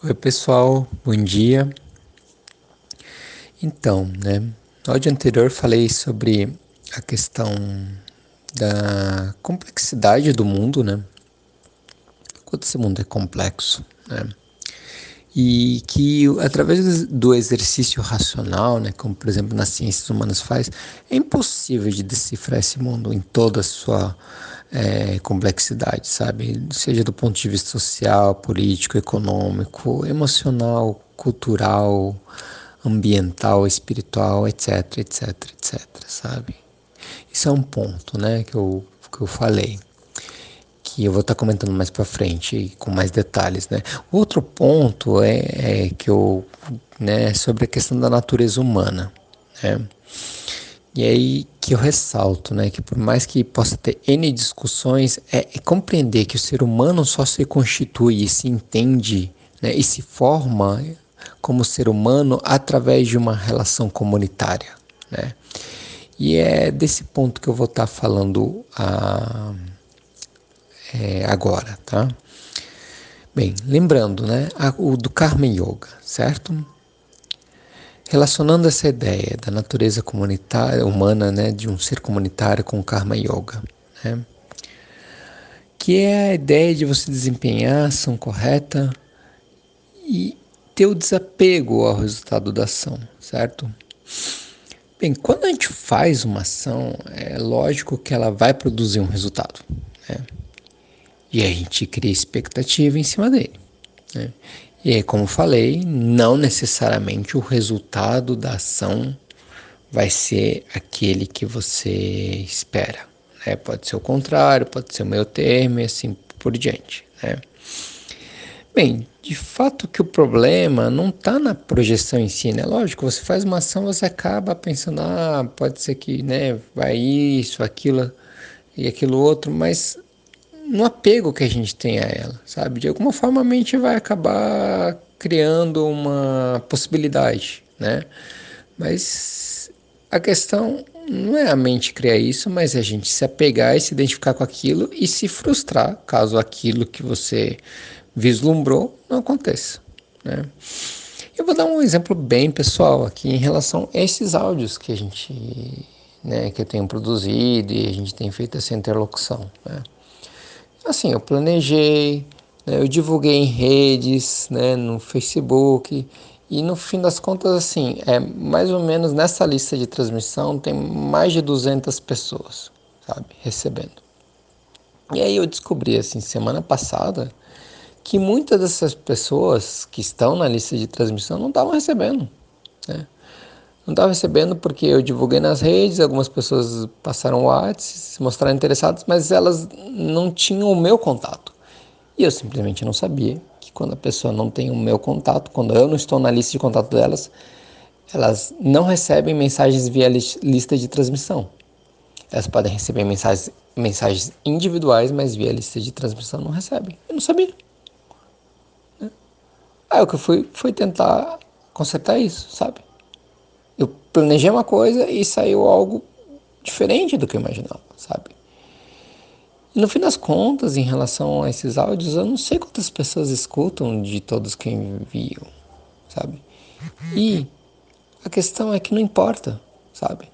Oi pessoal, bom dia. Então, né, no áudio anterior falei sobre a questão da complexidade do mundo, né? Quanto esse mundo é complexo, né? E que através do exercício racional, né, como por exemplo nas ciências humanas faz, é impossível de decifrar esse mundo em toda a sua é, complexidade, sabe? Seja do ponto de vista social, político, econômico, emocional, cultural, ambiental, espiritual, etc, etc, etc, sabe? Isso é um ponto, né, que eu, que eu falei, que eu vou estar comentando mais para frente com mais detalhes, né? Outro ponto é, é que eu, né, sobre a questão da natureza humana, né? E aí que eu ressalto, né, que por mais que possa ter N discussões, é, é compreender que o ser humano só se constitui e se entende né, e se forma como ser humano através de uma relação comunitária. Né? E é desse ponto que eu vou estar falando a, é, agora. Tá? Bem, lembrando né, a, o do Karma Yoga, certo? Relacionando essa ideia da natureza comunitária, humana, né, de um ser comunitário com o Karma Yoga, né, que é a ideia de você desempenhar a ação correta e ter o desapego ao resultado da ação, certo? Bem, quando a gente faz uma ação, é lógico que ela vai produzir um resultado, né? E a gente cria expectativa em cima dele. Né? E como falei, não necessariamente o resultado da ação vai ser aquele que você espera. Né? Pode ser o contrário, pode ser o meio termo e assim por diante. Né? Bem, de fato que o problema não está na projeção em si, né? Lógico, você faz uma ação, você acaba pensando, ah, pode ser que né, vai isso, aquilo e aquilo outro, mas no apego que a gente tem a ela, sabe? De alguma forma a mente vai acabar criando uma possibilidade, né? Mas a questão não é a mente criar isso, mas é a gente se apegar e se identificar com aquilo e se frustrar caso aquilo que você vislumbrou não aconteça, né? Eu vou dar um exemplo bem pessoal aqui em relação a esses áudios que a gente, né, que eu tenho produzido e a gente tem feito essa interlocução, né? Assim, eu planejei, né, eu divulguei em redes, né, no Facebook, e no fim das contas, assim, é mais ou menos nessa lista de transmissão tem mais de 200 pessoas, sabe, recebendo. E aí eu descobri, assim, semana passada, que muitas dessas pessoas que estão na lista de transmissão não estavam recebendo, né? Não estava recebendo porque eu divulguei nas redes, algumas pessoas passaram o WhatsApp, se mostraram interessadas, mas elas não tinham o meu contato. E eu simplesmente não sabia que quando a pessoa não tem o meu contato, quando eu não estou na lista de contato delas, elas não recebem mensagens via lista de transmissão. Elas podem receber mensagens, mensagens individuais, mas via lista de transmissão não recebem. Eu não sabia. Aí o que eu fui foi tentar consertar isso, sabe? Planejei uma coisa e saiu algo diferente do que eu imaginava, sabe? E no fim das contas, em relação a esses áudios, eu não sei quantas pessoas escutam de todos que enviam, sabe? E a questão é que não importa, sabe?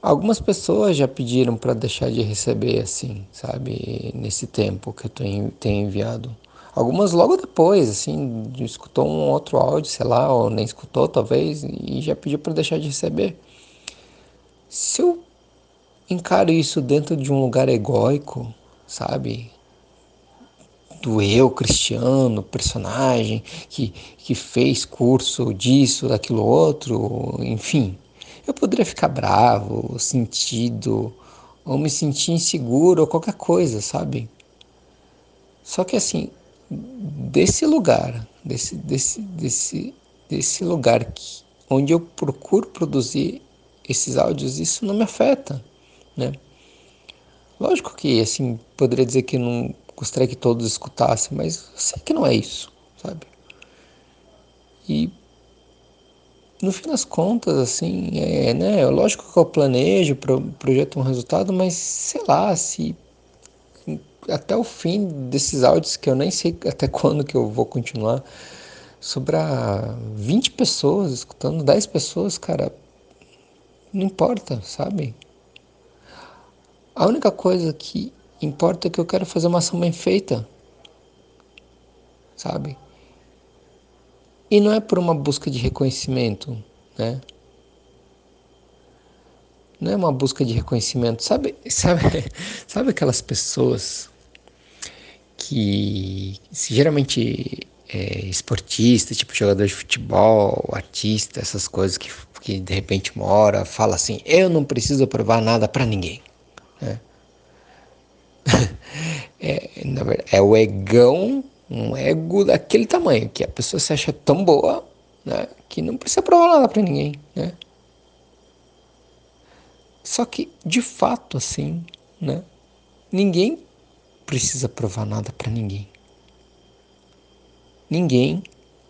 Algumas pessoas já pediram para deixar de receber assim, sabe? Nesse tempo que eu tenho enviado Algumas logo depois, assim, escutou um outro áudio, sei lá, ou nem escutou talvez, e já pediu para deixar de receber. Se eu encaro isso dentro de um lugar egóico, sabe? Do eu cristiano, personagem que, que fez curso disso, daquilo outro, enfim. Eu poderia ficar bravo, sentido, ou me sentir inseguro, ou qualquer coisa, sabe? Só que assim, desse lugar, desse, desse, desse, desse lugar que, onde eu procuro produzir esses áudios, isso não me afeta, né? Lógico que, assim, poderia dizer que não gostaria que todos escutassem, mas eu sei que não é isso, sabe? E no fim das contas, assim, é, né? Lógico que eu planejo, pro, projeto um resultado, mas sei lá, se até o fim desses áudios, que eu nem sei até quando que eu vou continuar, sobrar 20 pessoas escutando, 10 pessoas, cara, não importa, sabe? A única coisa que importa é que eu quero fazer uma ação bem feita, sabe? E não é por uma busca de reconhecimento, né? Não é uma busca de reconhecimento. Sabe, sabe, sabe aquelas pessoas que geralmente é, esportista, tipo jogador de futebol, artista, essas coisas que, que de repente mora, fala assim, eu não preciso provar nada para ninguém. Né? É, verdade, é o egão, um ego daquele tamanho, que a pessoa se acha tão boa, né, que não precisa provar nada para ninguém, né? Só que, de fato, assim, né, ninguém precisa provar nada para ninguém. Ninguém,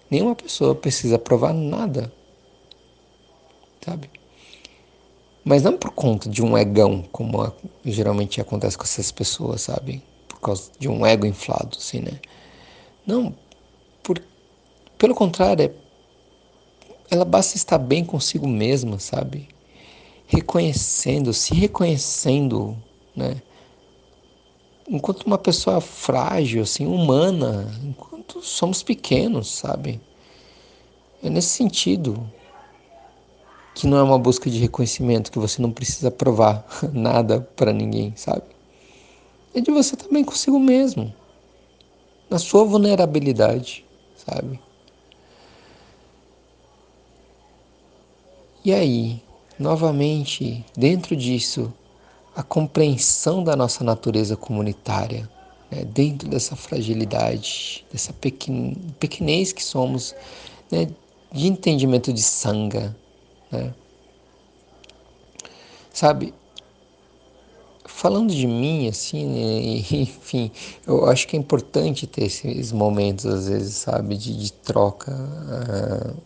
nenhuma pessoa precisa provar nada, sabe? Mas não por conta de um egão, como geralmente acontece com essas pessoas, sabe? Por causa de um ego inflado, assim, né? Não, por, pelo contrário, é, ela basta estar bem consigo mesma, sabe? Reconhecendo, se reconhecendo, né? Enquanto uma pessoa frágil, assim, humana, enquanto somos pequenos, sabe? É nesse sentido que não é uma busca de reconhecimento, que você não precisa provar nada para ninguém, sabe? É de você também consigo mesmo, na sua vulnerabilidade, sabe? E aí, novamente, dentro disso, a compreensão da nossa natureza comunitária, né? dentro dessa fragilidade, dessa pequen... pequenez que somos, né? de entendimento de sanga, né? Sabe, falando de mim, assim, né, enfim, eu acho que é importante ter esses momentos, às vezes, sabe, de, de troca, uh,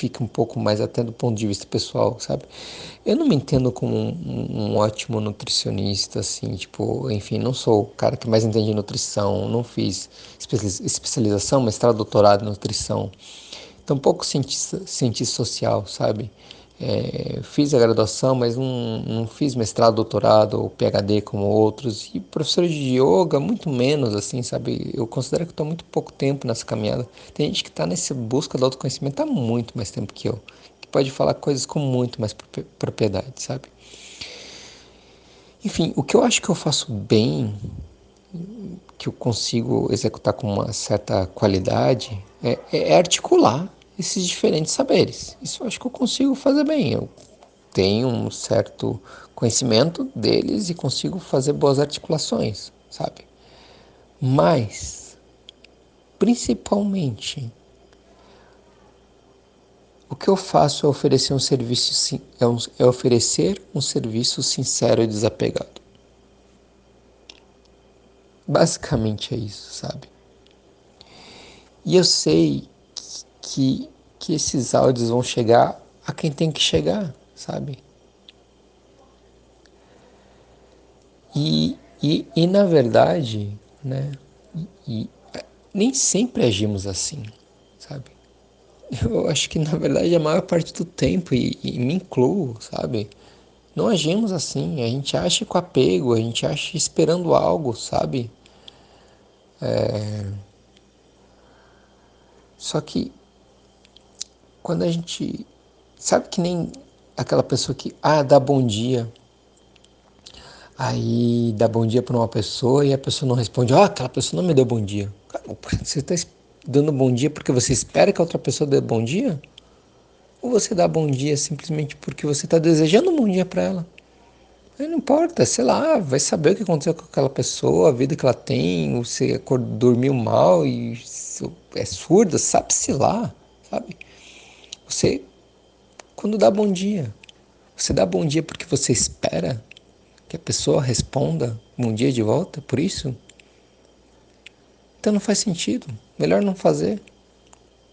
fica um pouco mais até do ponto de vista pessoal, sabe? Eu não me entendo como um, um ótimo nutricionista, assim, tipo, enfim, não sou o cara que mais entende nutrição, não fiz especialização, mestrado, doutorado em nutrição tampouco cientista, cientista social, sabe? É, fiz a graduação, mas não, não fiz mestrado, doutorado ou PhD como outros. E professor de yoga, muito menos, assim, sabe? Eu considero que estou muito pouco tempo nessa caminhada. Tem gente que está nessa busca do autoconhecimento há muito mais tempo que eu, que pode falar coisas com muito mais propriedade, sabe? Enfim, o que eu acho que eu faço bem, que eu consigo executar com uma certa qualidade, é, é articular esses diferentes saberes. Isso eu acho que eu consigo fazer bem. Eu tenho um certo conhecimento deles e consigo fazer boas articulações, sabe? Mas, principalmente, o que eu faço é oferecer um serviço é, um, é oferecer um serviço sincero e desapegado. Basicamente é isso, sabe? E eu sei que, que esses áudios vão chegar a quem tem que chegar, sabe? E, e, e na verdade, né? E, nem sempre agimos assim, sabe? Eu acho que na verdade a maior parte do tempo, e, e me incluo, sabe? Não agimos assim, a gente acha com apego, a gente acha esperando algo, sabe? É... Só que quando a gente. Sabe que nem aquela pessoa que, ah, dá bom dia. Aí dá bom dia para uma pessoa e a pessoa não responde, ah, aquela pessoa não me deu bom dia. Você está dando bom dia porque você espera que a outra pessoa dê bom dia? Ou você dá bom dia simplesmente porque você está desejando um bom dia para ela? Não importa, sei lá, vai saber o que aconteceu com aquela pessoa, a vida que ela tem, você dormiu mal e é surda, sabe-se lá, sabe? Você, quando dá bom dia, você dá bom dia porque você espera que a pessoa responda bom dia de volta, por isso? Então não faz sentido, melhor não fazer.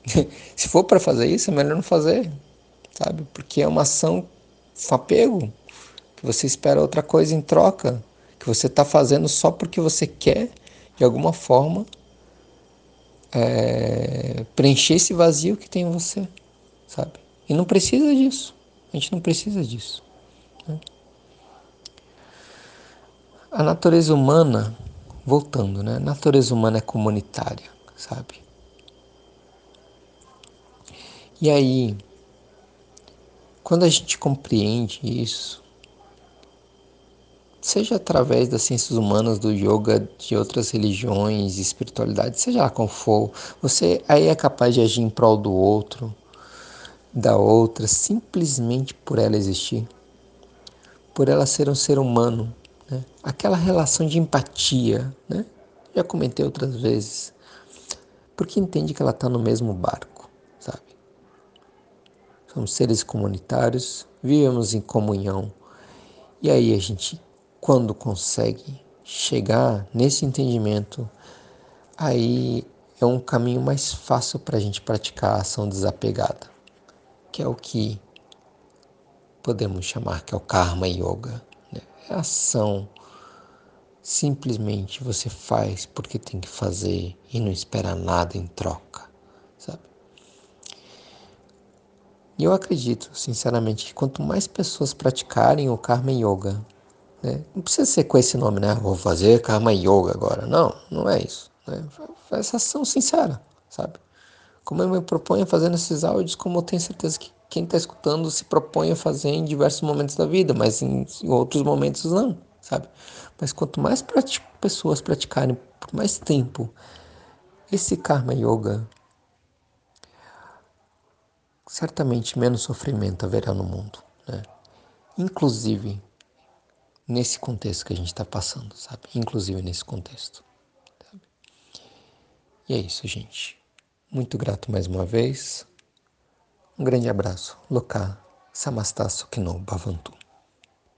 Se for para fazer isso, é melhor não fazer, sabe? Porque é uma ação com apego, que você espera outra coisa em troca, que você está fazendo só porque você quer, de alguma forma, é, preencher esse vazio que tem em você, sabe? E não precisa disso. A gente não precisa disso. Né? A natureza humana, voltando, né? A natureza humana é comunitária, sabe? E aí, quando a gente compreende isso, seja através das ciências humanas, do yoga, de outras religiões, espiritualidade, seja lá qual for, você aí é capaz de agir em prol do outro, da outra, simplesmente por ela existir, por ela ser um ser humano, né? aquela relação de empatia, né? já comentei outras vezes, porque entende que ela está no mesmo barco somos seres comunitários, vivemos em comunhão. E aí a gente, quando consegue chegar nesse entendimento, aí é um caminho mais fácil para a gente praticar a ação desapegada, que é o que podemos chamar que é o Karma Yoga. Né? É ação simplesmente você faz porque tem que fazer e não espera nada em troca. E eu acredito, sinceramente, que quanto mais pessoas praticarem o Karma Yoga, né? não precisa ser com esse nome, né? Vou fazer Karma Yoga agora. Não, não é isso. Né? Essa ação sincera, sabe? Como eu me proponho a fazer nesses áudios, como eu tenho certeza que quem está escutando se propõe a fazer em diversos momentos da vida, mas em, outros momentos não, sabe? Mas quanto mais prati pessoas praticarem por mais tempo esse Karma Yoga, certamente menos sofrimento haverá no mundo, né? Inclusive nesse contexto que a gente está passando, sabe? Inclusive nesse contexto. Sabe? E é isso, gente. Muito grato mais uma vez. Um grande abraço. Loka Samastasso Kino Bhavantu.